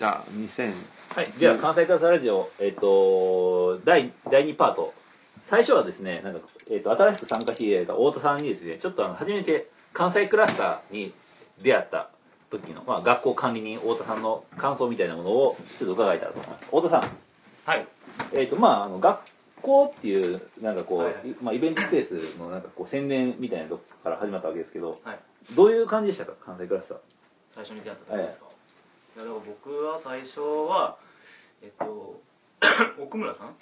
じゃあ2000はい、じゃあ関西クラスラジオ、えっと第第2パート。最初はですねなんか、えっと新しく参加していただいた太田さんにですねちょっとあの初めて関西クラスターに出会った時の、まあ、学校管理人太田さんの感想みたいなものをちょっと伺えたらと思います。太田さん。はい。えっとまああの学校っていうなんかこう、はい。いまあ、イベントスペースのなんかこう宣伝みたいなとこから始まったわけですけどはい。どういう感じでしたか関西クラスター。最初に出会った時ですか、いやだから僕は最初はえっと 奥村さん？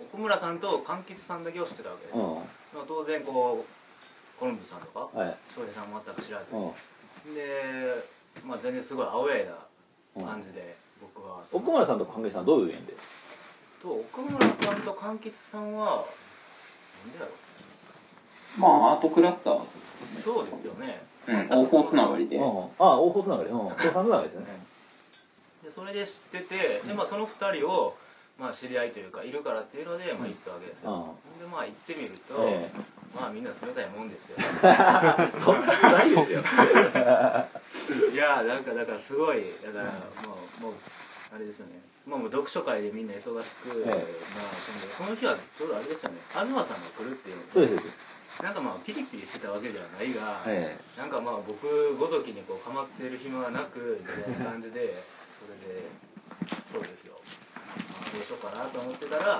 奥村さんと柑橘さんだけを知ってたわけです、うまあ、当然こうコロンブさんとかんはい。翔平さんも全く知らず、うん。で、まあ、全然すごいアウェーな感じで、僕はその。奥村さんと関係さんはどういう縁で？と奥村さんと柑橘さんはなんでだろまあ、アートクラスターうそうですよねうん、大方つながりで。うん、ああ大方つながり。うん。大方つながりですね。でそれで知っててで、まあ、その2人を、まあ、知り合いというかいるからっていうので、まあ、行ったわけですよ、でまあ行ってみると、えまあみんな冷たいもんですよ。そんなことないですよ。いやなんかだからすごいだからもうもうあれですよね。まあもう読書会でみんな忙しく、ええ。まあそのその日はちょうどあれですよね。東さんが来るっていう。のそうですそうですなんかまあピリピリしてたわけではないが、えなんかまあ僕ごときにこう構ってる暇がなくみたいな感じで それでそうですよ、まあ、どうしようかなと思ってたらまあ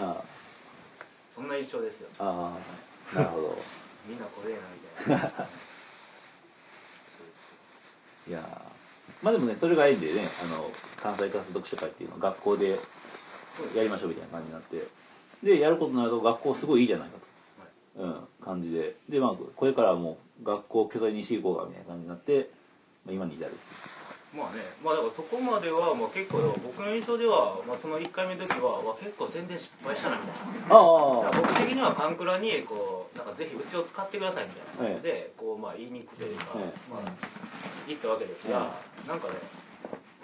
まああそんな一生ですよ。あああなるほど。みんなこれやなみたいな。いやー。まあでもねそれがいいんでねあの関西クラス読書会っていうのを学校でやりましょうみたいな感じになってでやることになると学校すごいいいじゃないかと、うん、感じで。でまあこれからはもう学校を巨大にしていこうかみたいな感じになって、まあ、今に至るまあねまあだからそこまではまあ結構僕の印象では、まあ、その1回目の時はわ結構宣伝失敗したなみたいな。ああ。僕的にはカンクラにこうなんかぜひうちを使ってくださいみたいな感じで、こうまあ言いにくというか、ええまあ言ったわけですが、なんかねう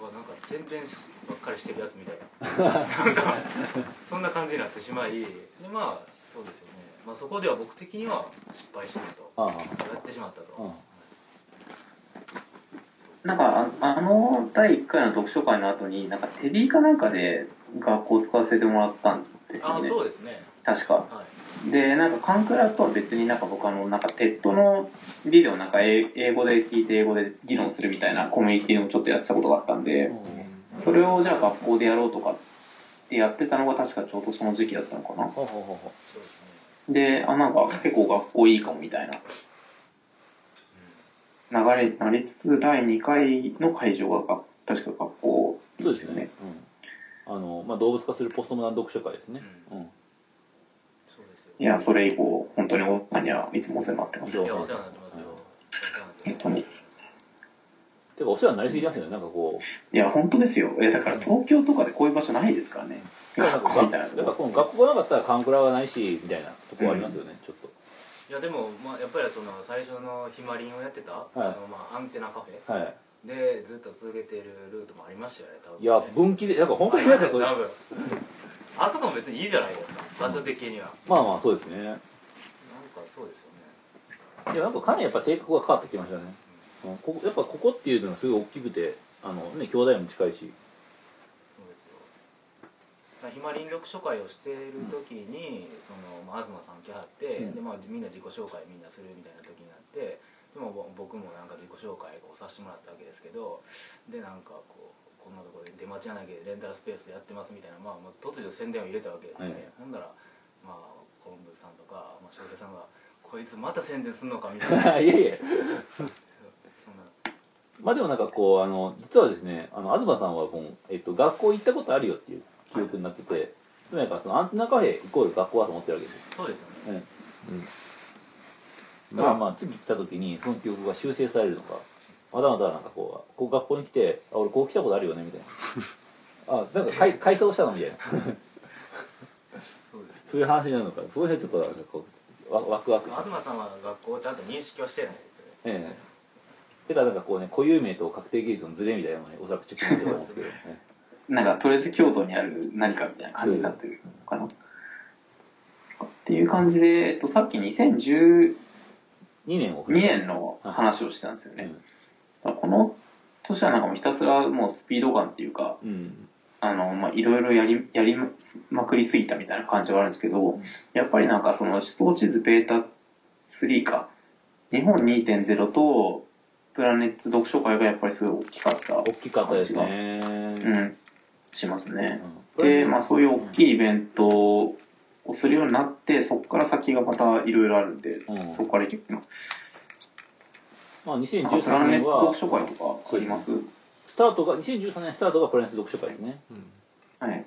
わなんか宣伝しばっかりしてるやつみたい。な なんかそんな感じになってしまいでまあそうですよね、まあ、そこでは僕的には失敗したなと。ああ。やってしまったと、うん。なんか、ああの第1回の読書会の後に、なんかテレビかなんかで学校を使わせてもらったんですああよね。そうですね。確か。はいで、なんかカンクラとは別になんか僕あの、なんか TED のビデオなんか英英語で聞いて英語で議論するみたいなコミュニティをちょっとやってたことがあったんで、それをじゃあ学校でやろうとかってやってたのが確かちょうどその時期だったのかな。であ、なんか結構学校いいかもみたいな。流れになりつつ、第2回の会場がが確か学校うそうですよね、うん。あのまあ、動物化するポストモダン読書会ですね、ううんいや、それ以降、本当に大谷はいつもお世話になってます。いやお世話になってますよ。本当に。てかお世話になりすぎますよねなんかこう。いや、本当ですよ。いや、だから東京とかでこういう場所ないですからね。学校みたいなとこ。やっぱこの学校がなかったらカンクラがないしみたいなところありますよね、ちょっと。いやでも、まあ、やっぱりその最初のひまりんをやってた、あのまあ、アンテナカフェはい。でずっと続けているルートもありましたよね多分ね。いや分岐でなんか本当になんかそうあそこも別にいいじゃないですか場所的には。まあまあそうですね。なんかそうですよね。いやなんかかなりやっぱ性格が変わってきましたね、うん、ここやっぱここっていうのがすごい大きくてあのね兄弟も近いし。そうですよ。ひまりん読書会をしている時に、そのまあ、東さん来はって、うん。でまあ、みんな自己紹介みんなするみたいな時になってでもぼ僕もなんか自己紹介をさせてもらったわけですけどでなんかこうこんなところで出町柳でレンタルスペースやってますみたいな、まあ、まあ突如宣伝を入れたわけですよね、はい。ほんならまあコロンブさんとか、まあ、翔平さんが「こいつまた宣伝すんのか」みたいな。いやいやまあでもなんかこうあの実はですねあの東さんはもう、えっと、学校行ったことあるよっていう記憶になってて、つまりそのアンテナカフェイコール学校だと思ってるわけです。そうですよね。よ、うん、だからまあ次来た時にその記憶が修正されるのかまだまだなんかこうこう学校に来て「あ俺こう来たことあるよね」みたいな「あなんか改改装したの?」みたいな。そうですそういう話になるのか。そういう辺ちょっとなんかこうわワクワク。東さんは学校をちゃんと認識はしてないですよね。ええ。だからなんかこうね固有名と確定技術のズレみたいなのにおそらくチェックしてるんですけど、ね、なんか、とりあえず京都にある何かみたいな感じになってるのかな。っていう感じで、えっと、さっき2012 2年を年の話をしたんですよね。うんこのとしてはなんかもうひたすらもうスピード感っていうか、うん。あの、まあ、いろいろやり、やりまくりすぎたみたいな感じはあるんですけど、やっぱりなんかその思想地図ベータ3か、日本2.0とプラネッツ読書会がやっぱりすごい大きかった、大きかったですね。うん、しますね。うん。で、まあそういう大きいイベントをするようになって、そこから先がまたいろいろあるんで、そこから行くの。まあ、なんかプ2013ラネッツ年は読書会とかあります？スタートが2013年スタートがプラネット読書会ですねはい。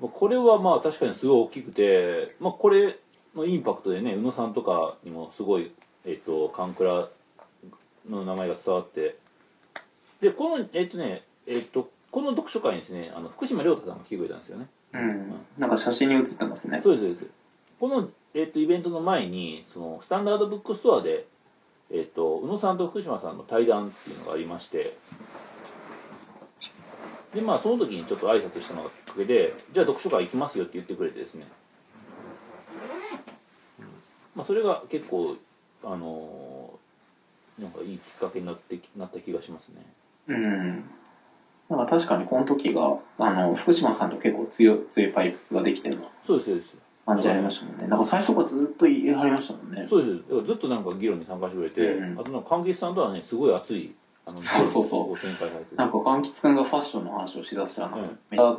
まあこれはまあ確かにすごい大きくて、まあ、これのインパクトでね宇野さんとかにもすごい、えっとカンクラの名前が伝わってでこのえっとねえっとこの読書会にですねあの福島亮太さんが来てくれたんですよねうん。なんか写真に写ってますね。そうですそうですこの、えっとイベントの前にそのスタンダードブックストアで、えっと宇野さんと福島さんの対談っていうのがありましてでまあその時にちょっと挨拶したのがきっかけでじゃあ読書会行きますよって言ってくれてですね、まあ、それが結構あのーなんかいいきっかけになってきなった気がしますね。うん。なんか確かにこの時が、あの、福島さんと結構強い、強いパイプができてるの。そうですそうです感じありましたもんね。なんか最初からずっと言い張りましたもんね。そうです。ずっとなんか議論に参加してくれて、うんあとなんか関係さんとはねすごい熱いあのそうそうそう。ご展開されててなんか、柑橘くんがファッションの話をしだしたら、なんかうんめっちゃ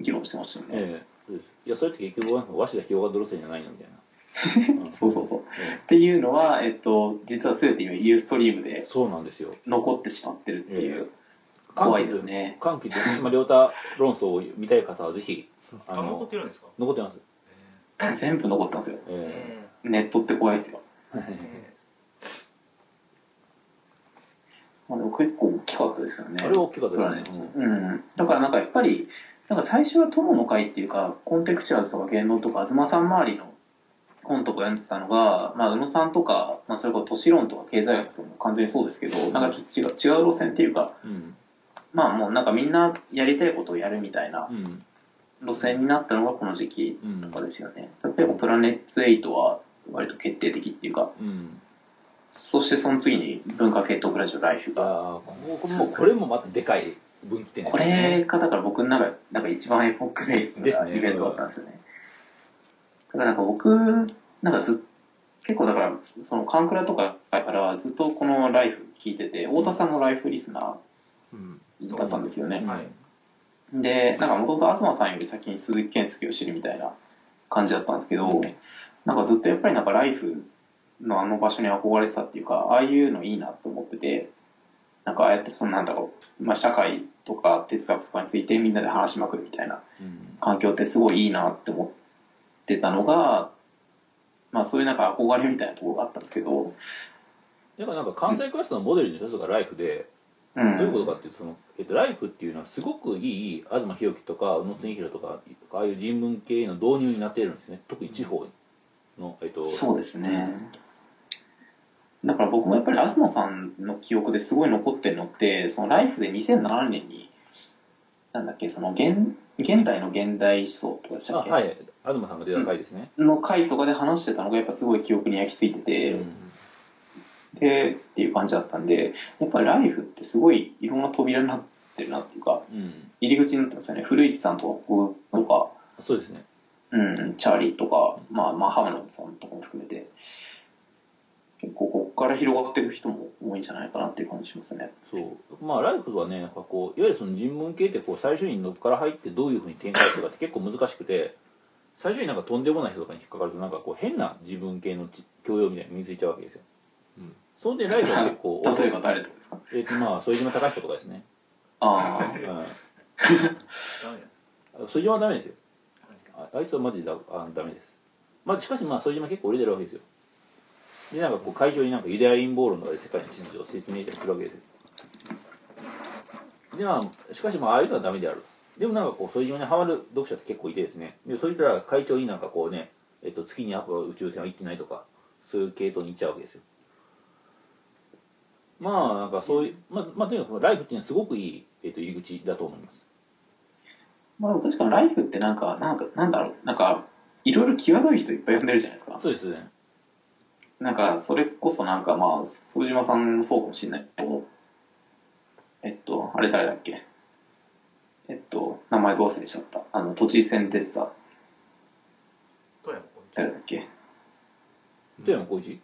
議論してましたよね。ええ。いやそれって結局和紙だ広がる路線じゃないのみたいな、う んそうそうそう。っえていうのは、えっと、実は全て今ユーストリームでえそうなんですよ。残ってしまってるっていう、え怖いですね。歓喜と福島亮太論争を見たい方はぜひああの残ってるんですか？残ってます、全部残ってますよ。えネットって怖いですよ。えまあ、でも結構大きかったですよね。あれは大きかったですね、うん。だからなんかやっぱり、なんか最初は友の会っていうか、コンテクチュアーズとか言論とか、東さん周りの本とか読んでたのが、まあ、宇野さんとか、まあ、それこそ都市論とか経済学とかも完全にそうですけど、なんかちょっと違う違う路線っていうか、うんまあもうなんかみんなやりたいことをやるみたいなうん路線になったのがこの時期うんとかですよね。例えばプラネッツ8は割と決定的っていうか、うんそしてその次に文化系トークラジオライフが。ーこれもまたでかい分岐点ですねれがだから僕の中でなんか一番エポックメイクですねなイベントだったんですよね。だからなんか僕、なんかずっ結構だから、そのカンクラとかからずっとこのライフ聞いてて、太田さんのライフリスナうんーだったんですよね。はいで、なんかもともと東さんより先に鈴木健介を知るみたいな感じだったんですけど、なんかずっとやっぱりなんかライフのあの場所に憧れてたっていうか、ああいうのいいなと思ってて、なんかああやってそのなんだろう、まあ社会とか哲学とかについてみんなで話しまくるみたいなうん。環境ってすごいいいなって思ってたのが、まあそういうなんか憧れみたいなところがあったんですけど、だからなんか関西クラスのモデルの一つがライフで、うん。どういうことかっていうとその、えっと、ライフっていうのはすごくいい東博樹とか宇野恒弘とかああいう人文系の導入になっているんですね。特に地方の、えっと、そうですね。だから僕もやっぱり東さんの記憶ですごい残ってるのって、そのライフで2007年に、なんだっけ、その現現代の現代思想とかでしたっけ、あはい。東さんが出た回ですね、の回とかで話してたのがやっぱすごい記憶に焼き付いてて、うんで、っていう感じだったんで、やっぱりライフってすごいいろんな扉になってるなっていうか、うん、入り口になってますよね。古市さんとか僕とか、そうですねうん、チャーリーとか、まあ、まあ、浜野さんとかも含めて、結構ここから広がっていく人も多いんじゃないかなっていう感じしますね。そうまあライフはねなんかこういわゆるその人文系ってこう最初にどっから入ってどういうふうに展開するかって結構難しくて最初になんかとんでもない人とかに引っかかるとなんかこう変な自分系のち教養みたいなの身についちゃうわけですよ、うんその点ライフは結構例えば誰とかですか？えっ、とまあ副島隆人とかですね。ああ、うん。ダメだ副島はダメですよ。ああいつはマジでだあダメです。まあしかしまあ副島結構売れてるわけですよ。でなんかこう会場になんかユダヤ陰謀論とかで世界の秩序を説明したりするわけですよ。でまあしかしまあああいうのはダメである。でもなんかこう副島にハマる読者って結構いてですね。でそいつら会長になんかこうね、えっと、月にアポ宇宙船は行ってないとかそういう系統に行っちゃうわけですよまあなんかそういうまあ、まあ、とにかくライフっていうのはすごくいい、えっと、入り口だと思います。まあ確かにライフってなんか、なんか、なんだろう、なんか、いろいろ際どい人いっぱい呼んでるじゃないですか。そうですね。なんか、それこそなんかまあ、副島さんもそうかもしれないけど、えっと、あれ誰だっけ。えっと、名前どう忘れしちゃった。あの、都知事選でさ、富山こ誰だっけ。富山浩一？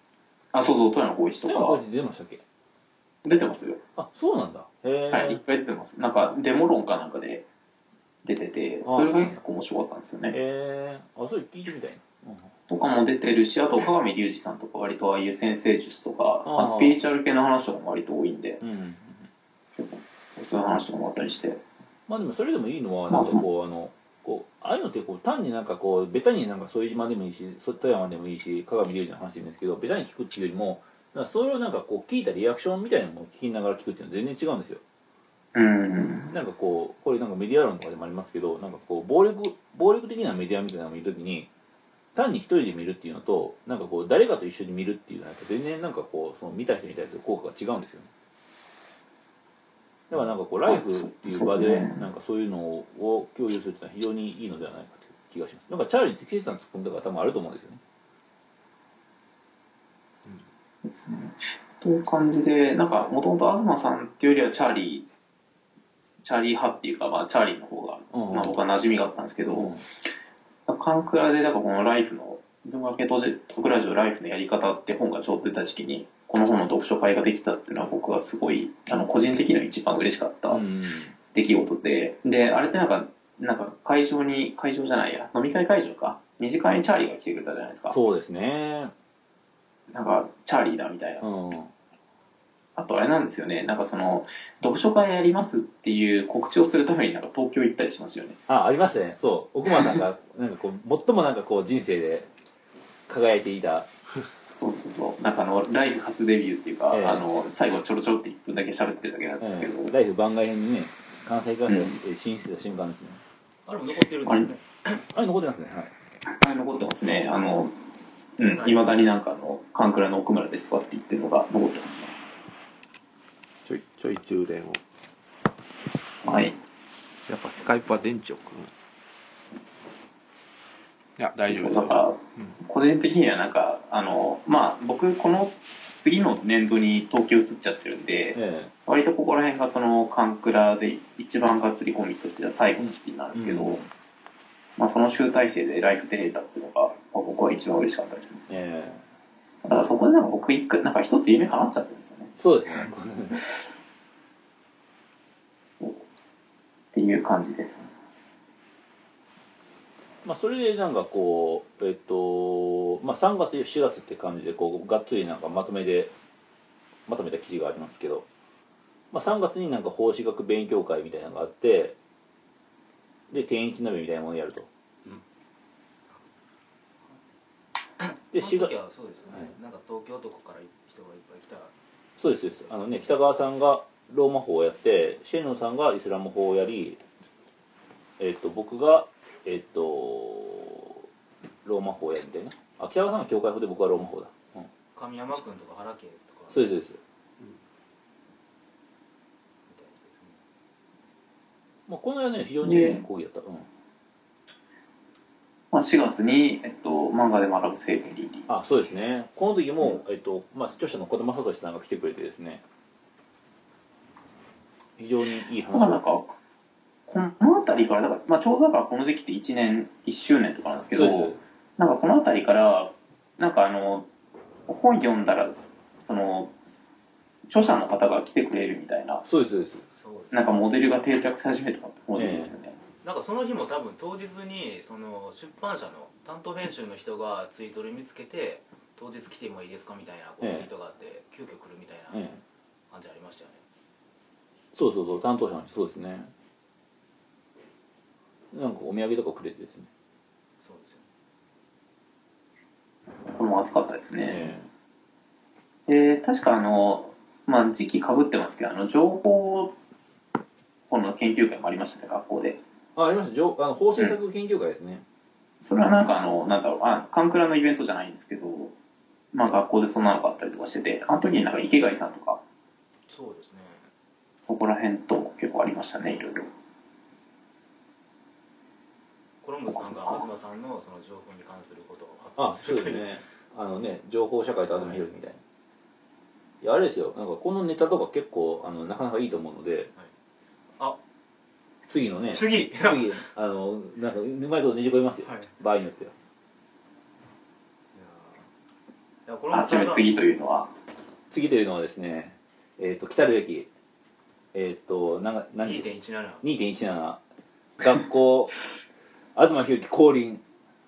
あ、そうそう、富山光一とか。富山浩一出ましたっけ？出てますよ。あそうなんだはい、いっぱい出てます。なんか、デモ論かなんかで出てて、あそれが結構面白かったんですよね。えー、あそれ聞いてみたいな、とかも出てるし、あと、鏡隆二さんとか割とああいう先生術とか、あーまあ、スピリチュアル系の話とかも割と多いんで、うんうんうん、結構そういう話とかもあったりして。まあでもそれでもいいのはまあなんかこうあのこうああいうのってこう単になんかこうベタになんか副島でもいいしそ富山でもいいし鏡隆二の話でもいいんですけどベタに聞くっていうよりもなんかそれをなんかこう聞いたリアクションみたいなのも聞きながら聞くっていうのは全然違うんですよ。うん。なんかこうこれなんかメディア論とかでもありますけどなんかこう暴力暴力的なメディアみたいなのを見るときに単に一人で見るっていうのとなんかこう誰かと一緒に見るっていうのは全然なんかこうその見た人に対する効果が違うんですよね。だからなんかこうライフっていう場でなんかそういうのを共有するっていうのは非常にいいのではないかという気がします。なんかチャーリーって岸さん突っ込んだ方もあると思うんですよねですね。という感じで、なんか、もともと東さんっていうよりはチャーリー、チャーリー派っていうか、まあ、チャーリーの方が、うんまあ、僕は馴染みがあったんですけど、うんカンクラで、だからこのライフの、文学系特ラジオライフのやり方って本がちょうど出た時期に、この本の読書会ができたっていうのは僕はすごい、あの、個人的には一番嬉しかったうん出来事で、で、あれってなんか、なんか会場に、会場じゃないや、飲み会会場か？二次会にチャーリーが来てくれたじゃないですか。そうですねなんか、チャーリーだみたいな。うん。あとあれなんですよね、なんかその、読書会やりますっていう告知をするためになんか東京行ったりしますよね。あありましたね。そう。奥間さんがなんかこう最もなんかこう人生で輝いていた。そうそうそう。なんかあの、ライフ初デビューっていうか、ええ。あの、最後ちょろちょろって1分だけ喋ってるだけなんですけど、うんライフ番外編にね関西から進出した瞬間ですね、あれも残ってるんですよね。あれ残ってますねはいあれ残ってますね。あの、うん、未だになんかあの、カンクラの奥村ですわって言ってるのが残ってますね。ちょいちょい充電を。はい。やっぱスカイプは電池をくるいや大丈夫ですだからよ、個人的にはなんか、あの、まあ、僕、この次の年度に東京移っちゃってるんで、え割とここら辺がそのカンクラで一番がっつりコミットしてた最後の時期なんですけど、うん。まあその集大成でライフ出れたっていうのが、まあ、僕は一番嬉しかったですね。ええだからそこでなんか僕一回、なんか一つ夢叶っちゃってるんですよね。そうですねっていう感じです。まあそれでなんかこうえっとまあ3月4月って感じでこうがっつりなんかまとめでまとめた記事がありますけど、まあ、3月になんか奉仕学勉強会みたいなのがあってで天一鍋みたいなものをやると、で4月その時はそうですよね、はい。なんか東京とかから人がいっぱい来たそうですそうです。あのね北川さんがローマ法をやってシェノンさんがイスラム法をやりえっと僕がえっとローマ法をやるみたいなあ北川さんが教会法で僕はローマ法だ、うん、神山君とか原家とか。そうですそうです。みたいなやつですね。まあ、この間ね非常にいい講義だった、うん、まあ4月に、えっと、漫画で学ぶ生命倫理。あそうですね。この時も、えっとまあ、著者の児玉聡さんが来てくれてですね。非常にいい話なんか、この辺りから、だから、まあちょうどだからこの時期って1年、1周年とかなんですけどなんかこの辺りから、なんかあの、本読んだら、その、著者の方が来てくれるみたいな、そうですそうです。なんかモデルが定着し始めたのってこの時期ですよね。なんかその日も多分当日にその出版社の担当編集の人がツイートで見つけて当日来てもいいですかみたいなこうええ。ツイートがあって急遽来るみたいなええ。感じありましたよね。そうそうそう担当者の人そうですね。なんかお土産とかくれてですね、そうですよこれも暑かったですね。ええ。ー確かあの、まあ時期被ってますけど、あの、情報本の研究会もありましたね、学校で。えあありました。上あの法政策研究会ですね、それはなんかあの、なんだろう、あ、カンクラのイベントじゃないんですけど、まあ学校でそんなのがあったりとかしてて、あの時になんか池貝さんとか、そうですね。そこら辺とも結構ありましたね、いろいろ。コロンブスさんが東さんのその情報に関することをあ発表するという。そうですね。あのね情報社会と東博樹みたいな。いやあれですよ。なんかこのネタとか結構あのなかなかいいと思うのであ次のね次。次あのなんかうまいことねじ込みますよ、はい。場合によっては。これあ、もちなみに次というのは、次というのはですね、えっ、と、来たるべき、えっ、と、なんか、何で2.17 2.17、学校、東博樹降臨、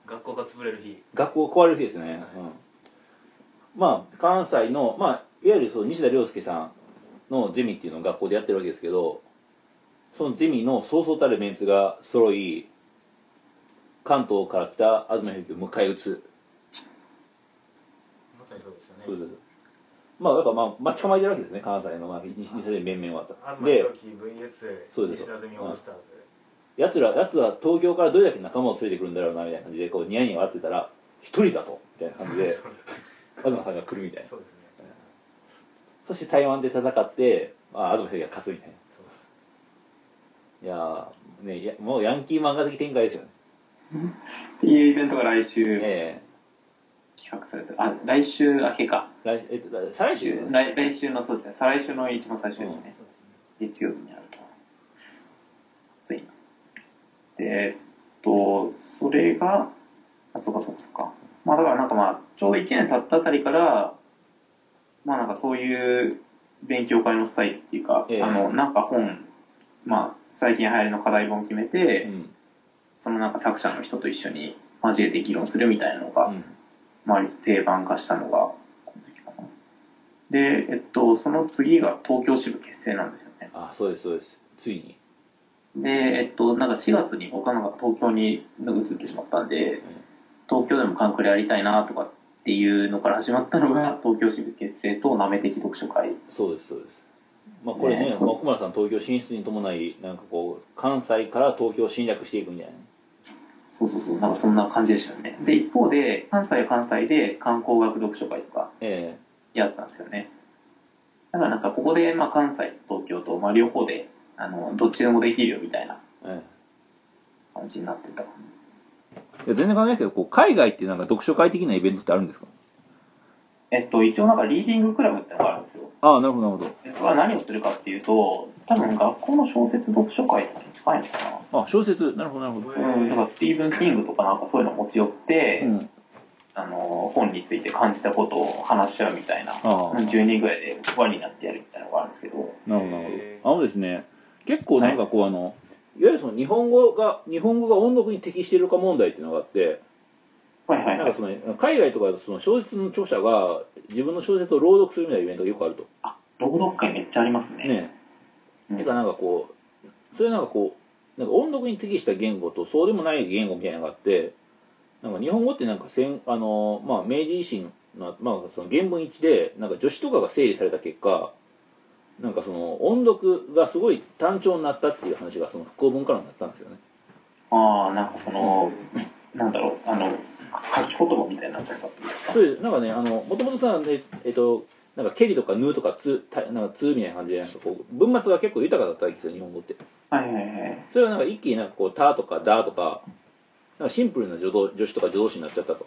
学校が潰れる日。学校壊れる日ですね。うん。まあ、関西の、まあ、いわゆるそう西田亮介さんのゼミっていうのを学校でやってるわけですけど、そのゼミのそうそうたるメンツが揃い、関東から来た東博樹を迎え撃つ。まさにそうですよね。そうです。まあ、だからまあ、待ち構えてるわけですね、関西の、まあ、西西で面々はと。東で、博樹 VS 西田ゼミオールスターズ。やつら、やつは東京からどれだけ仲間を連れてくるんだろうな、みたいな感じで、こう、ニヤニヤ笑ってたら、一人だと、みたいな感じで、東さんが来るみたいな。そうですね。そして台湾で戦って、まあ、東博樹が勝つみたいな。いやー、ね、いやもうヤンキー漫画的展開ですよね。っていうイベントが来週え企画されて、あ、来週明けか。え来えっと、再来週？ですね来来週のそうですね、再来週の一番最初ですね。そうですね月曜日にあると。ついに。で、えっと、それが、あ、そうかそうかそうか。まあだからなんかまあ、ちょうど1年経ったあたりから、まあなんかそういう勉強会のスタイルっていうか、ええあの、なんか本、まあ最近流行りの課題本を決めて、うん。そのなんか作者の人と一緒に交えて議論するみたいなのが、うん。まあ定番化したのが、この時かな。で、えっと、その次が東京支部結成なんですよね。あ、そうです、そうです。ついに。で、えっと、なんか4月に僕はなんか東京に移ってしまったんで、東京でもカンクレやりたいなとかっていうのから始まったのが、東京支部結成となめ的読書会。そうです、そうです。まあ、これね、ねまあ、小村さん東京進出に伴い、なんかこう、関西から東京を侵略していくみたいな。そうそうそう、なんかそんな感じでしたよね。で、一方で、関西は関西で観光学読書会とかえやってたんですよね。だからなんかここで、まあ関西と東京と、まあ両方で、あの、どっちでもできるよみたいなええ感じになってた。えいや全然関係ないですけど、こう海外ってなんか読書会的なイベントってあるんですか？えっと、一応なんかリーディングクラブってのがあるんですよ。ああ、なるほど、なるほでそれは何をするかっていうと、多分学校の小説読書会とかに近いのかな。ど。あ、小説、なるほど、なるほど。うん、だからスティーブン・キングとかなんかそういうの持ち寄って、うん。あの、本について感じたことを話し合うみたいな、ああ、10人ぐらいで輪になってやるみたいなのがあるんですけど、なるほど、なるへほど。あのですね、結構なんかこう、あの、いわゆるその日本語が、日本語が音読に適しているか問題っていうのがあって、はいはいはいなんか。その、海外とかだとその小説の著者が自分の小説を朗読するみたいなイベントがよくあると。あ、朗読会めっちゃありますね。ねうんてかなんかこう、それなんかこう、なんか音読に適した言語とそうでもない言語みたいなのがあって、なんか日本語ってなんか戦、あの、まあ明治維新の、まあその原文一致で、なんか助詞とかが整理された結果、なんかその音読がすごい単調になったっていう話がその復興文からになったんですよね。ああ、なんかその、なんだろう、あの、書き言葉みたいになっちゃったんですか？そ。れなんかね、あの、もともとさ、ね、えっと、なんか、ケリとかヌーとかツー、たなんかツーみたいな感じで、こう、文末が結構豊かだったわけですよ、日本語って。はいはいはい。それはなんか一気になんかこう、タとかダとか、なんかシンプルな助動助詞とか助動詞になっちゃったと。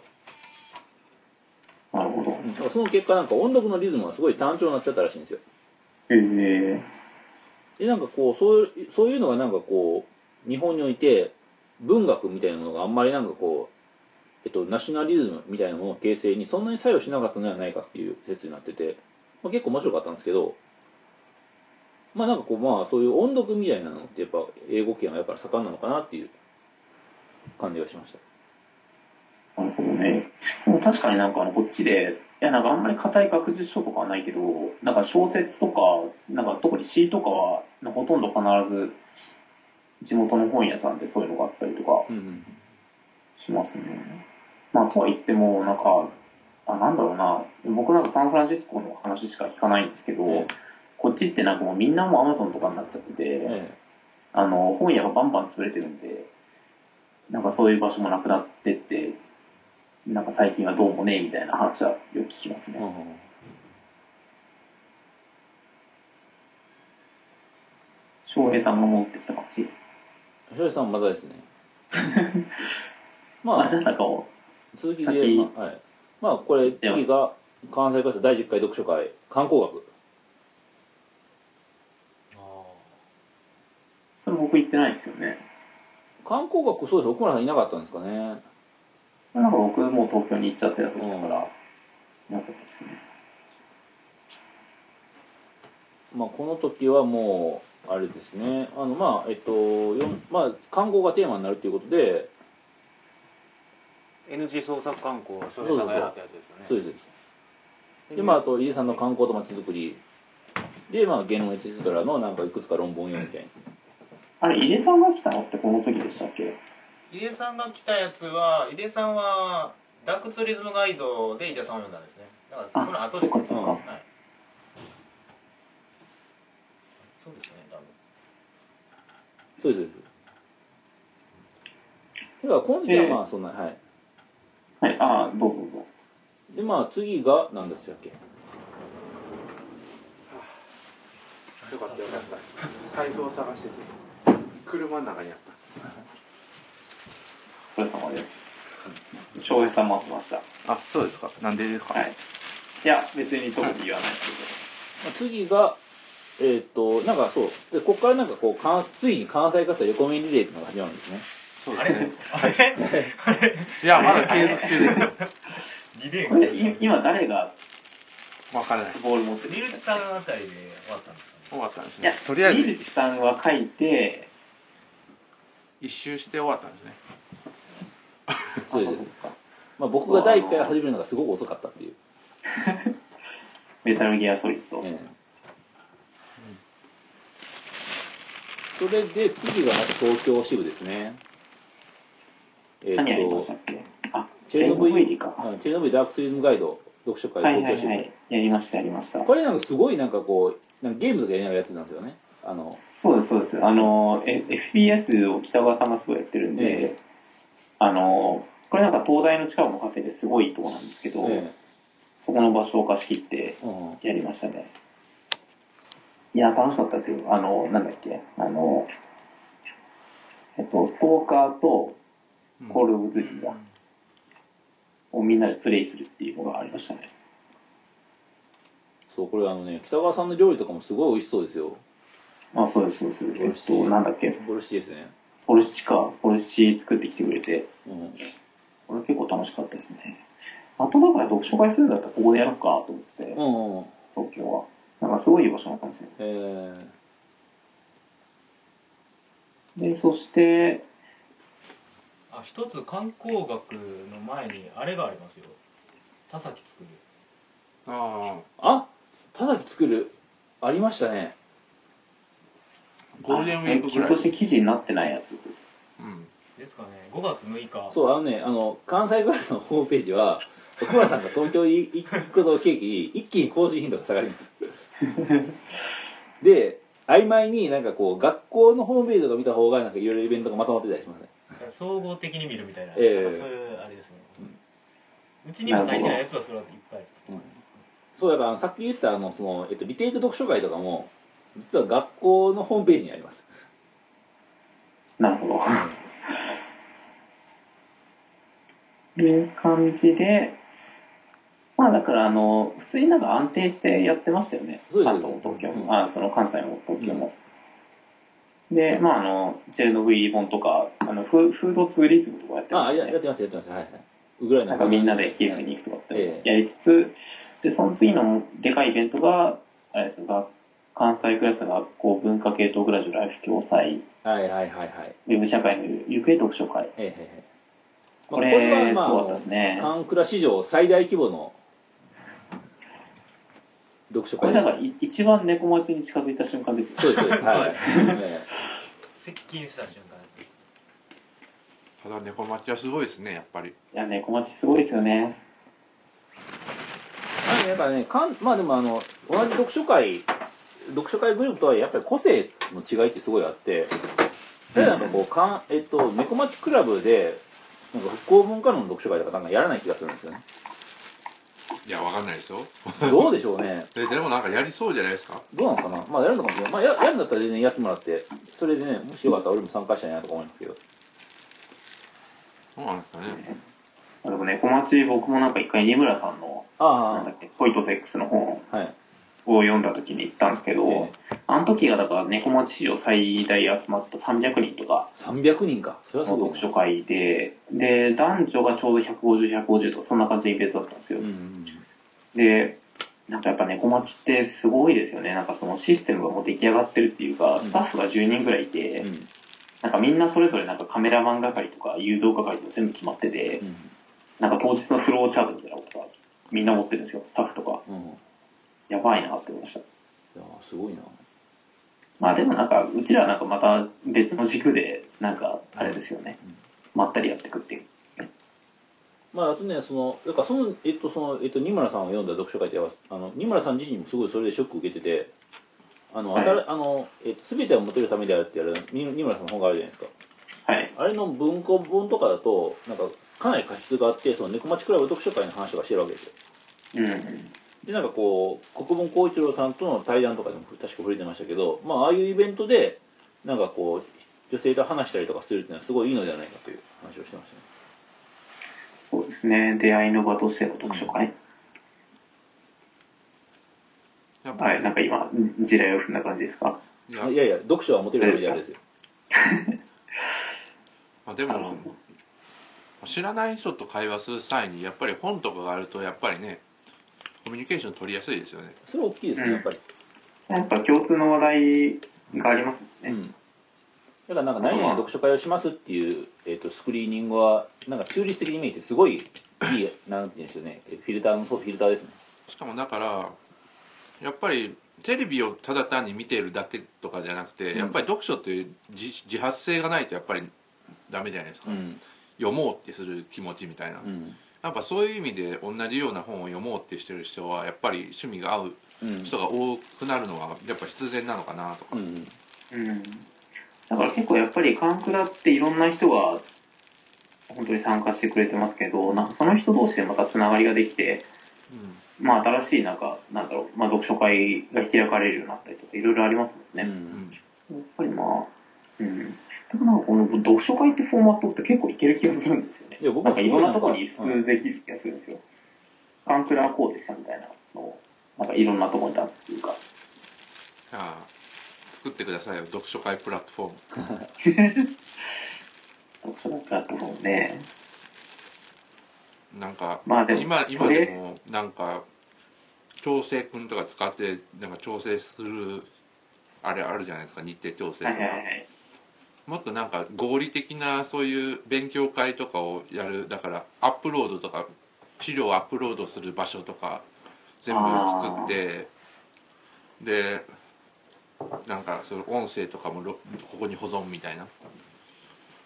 なるほど。だからその結果なんか音読のリズムがすごい単調になっちゃったらしいんですよ。へえ。で、なんかこう、そういう、そういうのがなんかこう、日本において、文学みたいなものがあんまりなんかこう、えっと、ナショナリズムみたいなものの形成にそんなに作用しなかったのではないかっていう説になってて、まあ、結構面白かったんですけど、まあなんかこう、まあそういう音読みたいなのってやっぱ英語圏はやっぱり盛んなのかなっていう感じがしました。なるほどね。でも確かになんかあの、こっちで、いやなんかあんまり硬い学術書とかはないけど、なんか小説とか、なんか特に詩とかは、ほとんど必ず、地元の本屋さんでそういうのがあったりとかうんうん。しまあ、とは言っても、なんか、あ、なんだろうな、僕なんかサンフランシスコの話しか聞かないんですけど、えこっちってなんかもうみんなもうアマゾンとかになっちゃってて、えあの、本屋がバンバン潰れてるんで、なんかそういう場所もなくなってって、なんか最近はどうもね、みたいな話はよく聞きますえね。翔平さんが戻ってきた感じ。翔平さんまだですね。ま まあ、あじゃあなんかを、続きで、先まあはい。まあこれ次が、関西クラ第10回読書会観光学。それ僕行ってないんですよね。観光学そうです。奥村さんいなかったんですかね。なんか僕もう東京に行っちゃってた時だから、なかったですね。まあこの時はもうあれですね。あのまあえっとよんまあ観光がテーマになるということで NG 創作観光翔平さんがやらったやつですよね。そうです。でまああと井出さんの観光と街づくり。でまあ芸能エチストラのなんかいくつか論文を読みたい。あれ、井出さんが来たのってこの時でしたっけ？井出さんが来たやつは井出さんはダークツーリズムガイドで井出さんを読んだんですね。だからその後ですね。そっかそっか。はい。そうですね多分。そうですそうです。だから今時はまあそんな、はいはい、ああ、どうぞどうぞ。でまあ次が何でしたっけ？よかったよかった。財布を探してて車の中にあった。お疲れ様です。翔平さん待ってました。あそうですか。なんでですか、はい。いや、別に特に言わないですまあ次がえっ、となんかそう。でここからなんかこう関ついに関西化した横面リレーっていうのが始まるんですねそうですね。あれ？あれ？いやまだ継続中です。よリレけど。これ、今誰がわからないボール持ってるリルチさんあたりで終わったんですか？ね終わったんですいやね、とりあえず。リールチさんは書いて、一周して終わったんですね。そうですあか。まあ僕が第1回始めるのがすごく遅かったっていう、メタルギアソリッド。ええ。それで次がまた東京支部ですね何やりましたっけ？あ、チェーノブイリか。うんチェルノブイリダークツーリズムガイド読書会はいはいはい。やりました、やりました。これなんかすごいなんかこうなんかゲームとかやりながらやってたんですよねあのそうです、そうです。あの、え FPS を北川さんがすごいやってるんで、ええあの、これなんか東大の近くのカフェですごいいいとこなんですけど、えそこの場所を貸し切ってやりましたね。いや、楽しかったですよ。あの、なんだっけ、あの、えっと、ストーカーとコール・オブ・ズリーが、をみんなでプレイするっていうのがありましたね。そうこれあのね北川さんの料理とかもすごい美味しそうですよ。あ、そうです、そうです。えっと、なんだっけ、ボルシチですね。ポルシチか、ポルシチ作ってきてくれて、うん。これ結構楽しかったですね。あとだから読書会するんだったらここでやろうかと思ってて、うんうん東京は。なんかすごいいい場所だったんですよ。えで、そして、あ一つ観光学の前にあれがありますよ。田崎作る。あー、あ田崎作る。ありましたね。あゴールデンウィークぐらい。あそれとして記事になってないやつ。うん。ですかね。5月6日。そうあのねあの関西グラスのホームページは奥村さんが東京に行くことを契機に一気に更新頻度が下がります。で曖昧になんかこう学校のホームページとか見た方がなんかいろいろイベントがまとまってたりしますね総合的に見るみたいな、ええ。なんかそういうあれですね、うちにも足りてないやつはそれはいっぱいそうだからさっき言ったあのその、えっと、リテイク読書会とかも実は学校のホームページにあります。なるほど。いう感じで、まあだからあの、普通になんか安定してやってましたよね。関東も東京も、うん。あその関西も東京も。で、まああの、チェルノブイリ本とか、あのフ、フードツーリズムとかやってましたよね。あややってますやってますはいはいウクライナなんかみんなでキエフに行くとかってええやりつつ、で、その次のでかいイベントが、あれですよ、学関西クラス学校文化系統グラジュライフ共催、はいはいはいはいウェブ社会の行方読書会。ええええこれ、まあすごかったですね。カンクラ史上最大規模の読書会。これだからい一番猫町に近づいた瞬間ですよ。そうです。そうですはい、え 接近した瞬間ですね。ただ猫町はすごいですねやっぱり。いや、猫町すごいですよね。えやっぱねかんまあでもあの同じ読書会読書会グループとはいえやっぱり個性の違いってすごいあって例えばこうかん、えっと、猫町クラブでなんか復興文化論の読書会とかなんかやらない気がするんですよねいやわかんないですよ。どうでしょうね。ででもなんかやりそうじゃないですか？どうなのかな？まあやるのかもしれない。まあややるんだったら全然やってもらってそれでねもしよかったら俺も参加したいなとか思いますけど。そうなんですかね。でも猫町、僕もなんか一回、二村さんのああなんだっけ、ポイトセックスの本あはいを読んだ時に行ったんですけど、えあの時がだから猫町史上最大集まった300人とか300人か。それはすのごい読書会で、で、男女がちょうど150、150とかそんな感じのイベントだったんですよ。うんうんで、なんかやっぱ猫町ってすごいですよね。なんかそのシステムがもう出来上がってるっていうか、スタッフが10人ぐらいいて、うん。なんかみんなそれぞれなんかカメラマン係とか誘導係とか全部決まってて、うん。なんか当日のフローチャートみたいなことがみんな持ってるんですよ、スタッフとか。うん。いやばいなって思いました。やすごいなまあでもなんか、うちらはなんかまた別の軸で、なんか、あれですよねうん。まったりやっていくっていう。まああとねそのだからそのえっとそのえっと二村さんを読んだ読書会ではあの二村さん自身もすごいそれでショック受けててあの、はいあのえっと全てを持てるためであるってやる二二村さんの本があるじゃないですかはい。あれの文庫本とかだとなんかかなり過失があってその猫町クラブ読書会の話とかしてるわけですようん。でなんかこう国分光一郎さんとの対談とかでも確か触れてましたけどまあああいうイベントでなんかこう女性と話したりとかするっていうのはすごいいいのではないかという話をしてましたねそうですね。出会いの場としての読書会。はい。やっぱり、なんか今、地雷を踏んだ感じですか？いやいやいや読書は持てるためであるですよま あ、でも知らない人と会話する際にやっぱり本とかがあるとやっぱりねコミュニケーション取りやすいですよね。それは大きいですねやっぱり、やっぱ共通の話題がありますもんね。うん。だからなんか何々読書会をしますっていう、えー、とスクリーニングはなんか中立的に見えてすごいいいなんていうんですよね。フィルターのそうフィルターですね。しかもだからやっぱりテレビをただ単に見てるだけとかじゃなくて、うん。やっぱり読書っていう自自発性がないとやっぱりダメじゃないですか、うん。読もうってする気持ちみたいな、うんやっぱそういう意味で同じような本を読もうってしてる人はやっぱり趣味が合ううん。人が多くなるのはやっぱ必然なのかなとか、うん。うん。だから結構やっぱりカンクラっていろんな人が本当に参加してくれてますけど、なんかその人同士でまたつながりができて、まあ新しいなんか、なんだろう、まあ読書会が開かれるようになったりとかいろいろありますもんうね。うん。ん。やっぱりまあ、うん。でもなんかこの読書会ってフォーマットって結構いける気がするんですよね。いや僕はなんかいろんなところに輸出できる気がするんですよ。カンクラはこうでしたみたいなのを、なんかいろんなところに出すっていうか。じゃあ作ってくださいよ読書会プラットフォーム 読書会プラットフォームね。なんかまあでも、今今でもなんか調整くんとか使ってなんか調整するあれあるじゃないですか日程調整とか、はいはいはい。もっとなんか合理的なそういう勉強会とかをやるだからアップロードとか資料をアップロードする場所とか全部作ってでなんかその音声とかもろここに保存みたいな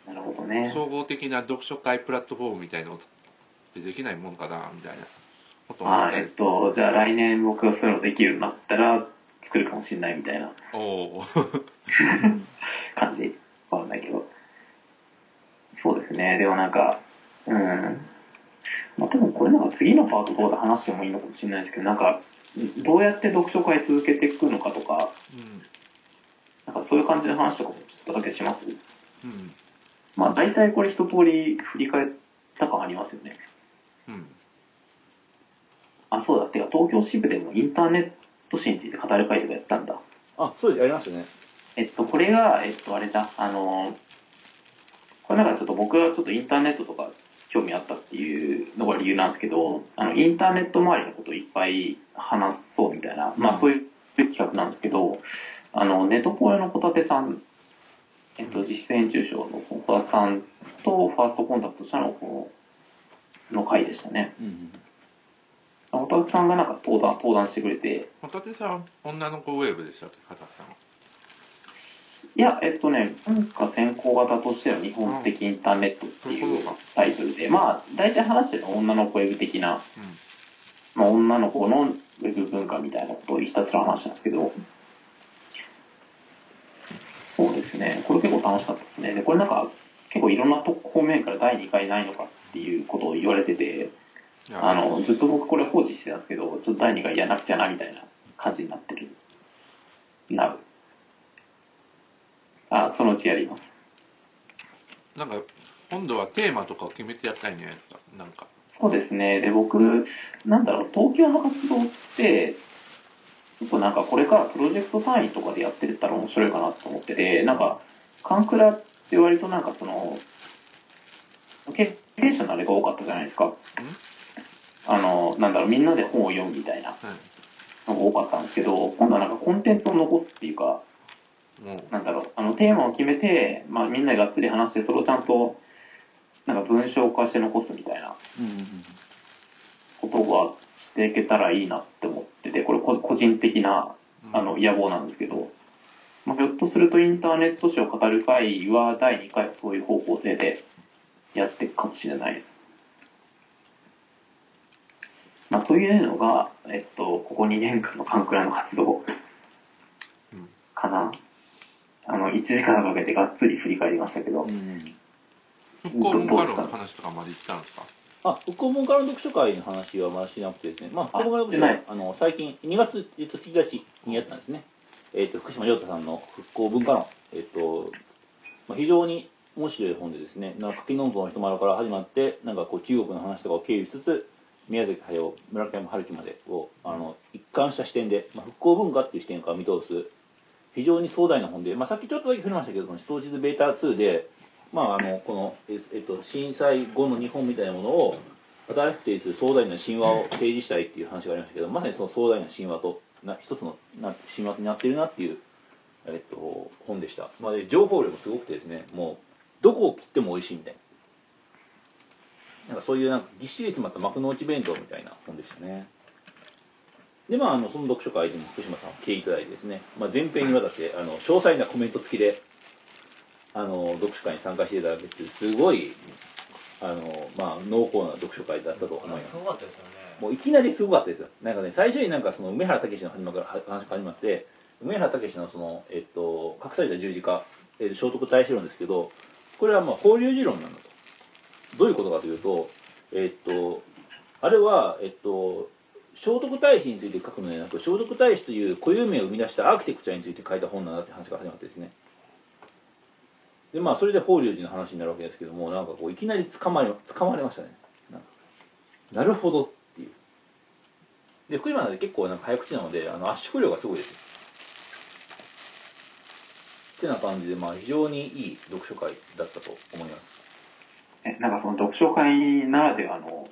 なるほどね。総合的な読書会プラットフォームみたいのを作ってできないもんかなみたいなことあーえっと、じゃあ来年僕がそういうのできるようになったら作るかもしれないみたいなおお 感じ。わかんないけど。そうですね。でもなんか、うん。まあ多分これなんか次のパートとかで話してもいいのかもしれないですけど、なんか、どうやって読書会続けていくのかとか、うんなんかそういう感じの話とかもちょっとだけします？うんまあ大体これ一通り振り返った感ありますよね。うんあ、そうだ。てか東京支部でもインターネット史について語る会とかやったんだ。あそうですやりましたねえっと、これが、えっと、あれだ、あの、これなんかちょっと僕はちょっとインターネットとか興味あったっていうのが理由なんですけど、あの、インターネット周りのことをいっぱい話そうみたいな、まあそういう企画なんですけど、あの、ネトポヨの小立さん、えっと、実質編集賞のその小立さんとファーストコンタクトしたのこの、の回でしたね。うん小立さんがなんか登壇、登壇してくれて、ホタテさん女の子ウェーブでしたっけ片さんいや、えっとね、文化先行型としての日本的インターネットっていうタイトルで、まあ、大体話してるのは女の子ウェブ的な、まあ、女の子のウェブ文化みたいなことをひたすら話したんですけど、そうですね、これ結構楽しかったですね。で、これなんか、結構いろんなと方面から第2回ないのかっていうことを言われてて、あの、ずっと僕これ放置してたんですけど、ちょっと第2回やらなくちゃなみたいな感じになってる。なる。あ、そのうちやります。なんか今度はテーマとかを決めてやったいんじゃないですかなんかそうですね。で、僕、なんだろう、東京の活動って、ちょっとなんかこれからプロジェクト単位とかでやってったら面白いかなと思ってて、なんか、カンクラって割となんかその、経営者のあれが多かったじゃないですか。あの、なんだろう、みんなで本を読むみたいなのが多かったんですけど、今度はなんかコンテンツを残すっていうか、なんだろう、あの、テーマを決めて、まあみんなでがっつり話して、それをちゃんと、なんか文章化して残すみたいなことがしていけたらいいなって思ってて、これこ個人的なあの野望なんですけど、まあ、ひょっとするとインターネット史を語る会は第2回はそういう方向性でやっていくかもしれないです。まあ、というのが、えっと、ここ2年間のカンクラの活動うん。かな。あの、1時間かけてがっつり振り返りましたけど、復興文化論の話とかまで行ったんですか？あ、復興文化の読書会の話はまだしなくてですね、まあ、復興文化の読書あの最近、2月、えっと、1日にやったんですね。えっと、福島亮太さんの復興文化論。えっと、まあ、非常に面白い本でですね、なんか柿の本の人丸から始まって、なんかこう中国の話とかを経由しつつ、宮崎駿、村上春樹までを、あの、一貫した視点で、まあ、復興文化っていう視点から見通す、非常に壮大な本で、まあ、さっきちょっとだけ触れましたけど、このストーチズベータ2で、まあ、あのこの、えっと、震災後の日本みたいなものを新しく提示する壮大な神話を提示したいっていう話がありましたけどまさにその壮大な神話とな一つのな神話になってるなっていう、えっと、本でした、まあ、で情報量もすごくてですねもうどこを切っても美味しいみたいな。なんかそういうなんかぎっしり詰まった幕の内弁当みたいな本でしたね。でまああのその読書会でも福島さんを来ていただいてですね、まあ、前編にわたってあの詳細なコメント付きであの読書会に参加していただけてすごいあの、まあ、濃厚な読書会だったと思います。すごかったですよね。もういきなりすごかったですよ。なんかね最初になんかその梅原武の始まから話が始まって梅原武のその、えっと、隠された十字架、えー聖徳太子論ですけどこれはまあ法隆寺論なんだと。どういうことかというとえっとあれはえっと聖徳太子について書くのではなく聖徳太子という固有名を生み出したアーキテクチャについて書いた本なんだって話が始まってですね。でまあそれで法隆寺の話になるわけですけどもなんかこういきなり捕まり捕まれましたね。なるほどっていう。で福島なんで結構なんか早口なのであの圧縮量がすごいですってな感じでまあ非常にいい読書会だったと思います。えなんかその読書会ならではの、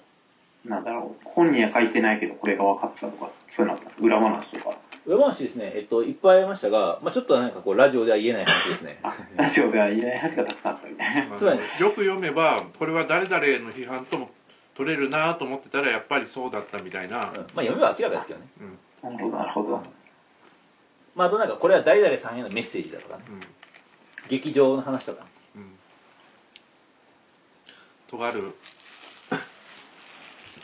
なんだろう、本には書いてないけどこれが分かったとか、そういうのあったんですか？裏話とか。裏話ですね。えっといっぱいありましたが、まあ、ちょっとなんかこうラジオでは言えない話ですね。あ、ラジオでは言えない話がたくさんあったみたいな。つまりよく読めばこれは誰々への批判とも取れるなと思ってたらやっぱりそうだったみたいな、うん。まあ読めば明らかですけどね。なるほど、なるほど。まああとなんかこれは誰々さんへのメッセージだとかね。劇場の話とかうんうん。とある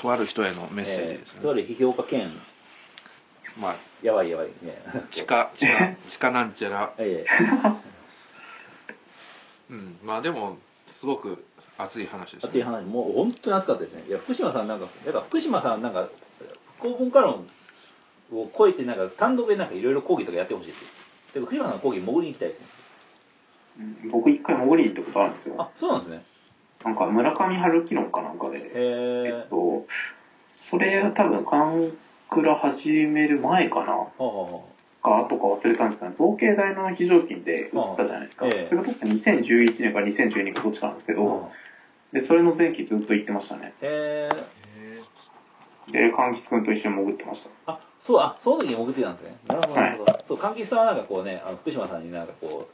とある人へのメッセージですね、えーとある批評家兼まあやばいやばいね。地下 地下地下なんちゃら。えうんまあでもすごく熱い話でした熱い話もう本当に熱かったですね。いや福島さんなんかだから福島さんなんか公文化論を超えてなんか単独でなんかいろいろ講義とかやってほしいですよでも福島さんの講義潜りに行きたいですね。うん僕一回潜りに行ったことあるんですよ。あそうなんですねなんか村上春樹論かなんかで、へええっと、それは多分、カンクラ始める前かなか後か忘れたんですけど、造形大の非常勤で映ったじゃないですか。それが確か2011年から2012年かどっちかなんですけど、で、それの前期ずっと行ってましたね。へえで、柑橘くんと一緒に潜ってました。あそうあその時に潜ってたんですね。なるほどなるほど、そう柑橘さんはなんかこうねあの福島さんになんかこ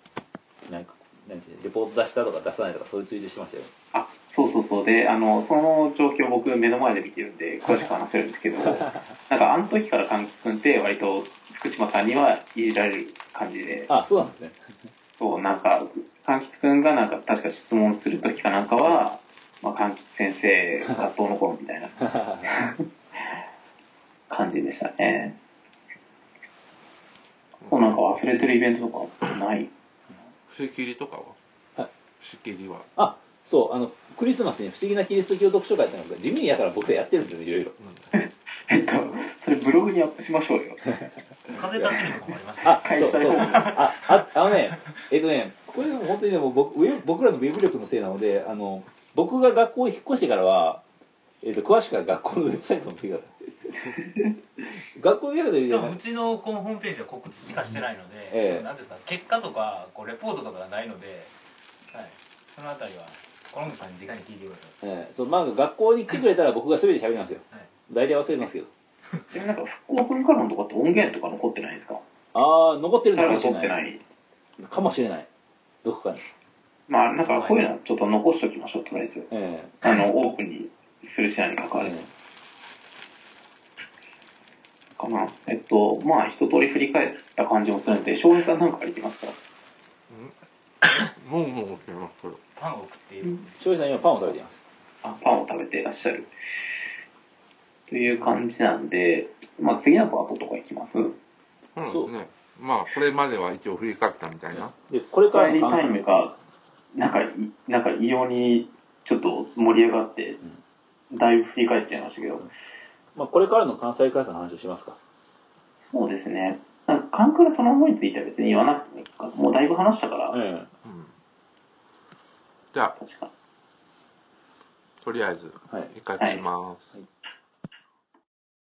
うなんかなんていうのレポート出したとか出さないとかそういうツイートしてましたよあ、そうそうそう。で、あの、その状況僕目の前で見てるんで、詳しく話せるんですけど、なんかあの時から柑橘くんって割と福島さんにはいじられる感じで、あそうなんですね そう、なんか、柑橘くんがなんか確か質問する時かなんかは、まあ、柑橘先生がどうのこうのみたいな 感じでしたね。もうなんか忘れてるイベントとかない伏切りとかは？はい。伏切りは。あそうあのクリスマスに不思議なキリスト教読書会ってなんか地味にやから僕らやってるんですよいろいろ。えっと、それブログにアップしましょうよ。風立ちぬとかもありましたあそうそう。あああのねえっとねこれでも本当にでも僕ウェブ僕らのウェブ力のせいなのであの僕が学校に引っ越してからはえっと詳しくは学校のウェブサイトを見てください 学校でしかもうちのこのホームページは告知しかしてないので、ええ。そのなんですか結果とかこうレポートとかがないので、はい、そのあたりはコロンブさんに直に聞いてください。ええ。そうまあ学校に来てくれたら僕が全て喋りますよ、はい。大体忘れますけど。ちなみになんか復興文化論とかって音源とか残ってないんですか？ああ残ってるのか誰もしれない。ってない？かもしれない。どこかに。まあなんかこういうのはちょっと残しときましょうとりあえず。えあの、オープンにするしないに関えわらず。かな。えっと、まあ一通り振り返った感じもするんで、翔平さんなんか書いてますか？もうもうパンを食っている、庄司さん今パンを食べています。あ、パンを食べていらっしゃる。という感じなんで、まあ次のパートとかいきます？そうですね。まあこれまでは一応振り返ったみたいな。でこれから帰りタイムが、なんかい、なんか異様にちょっと盛り上がって、だいぶ振り返っちゃいましたけど、まあ、これからの関西開催の話をしますか。そうですね。なんか、カンクラそのものについては別に言わなくてもいいか。もうだいぶ話したから、えうん。じゃあ確か。とりあえずえはい。一回切ります、はい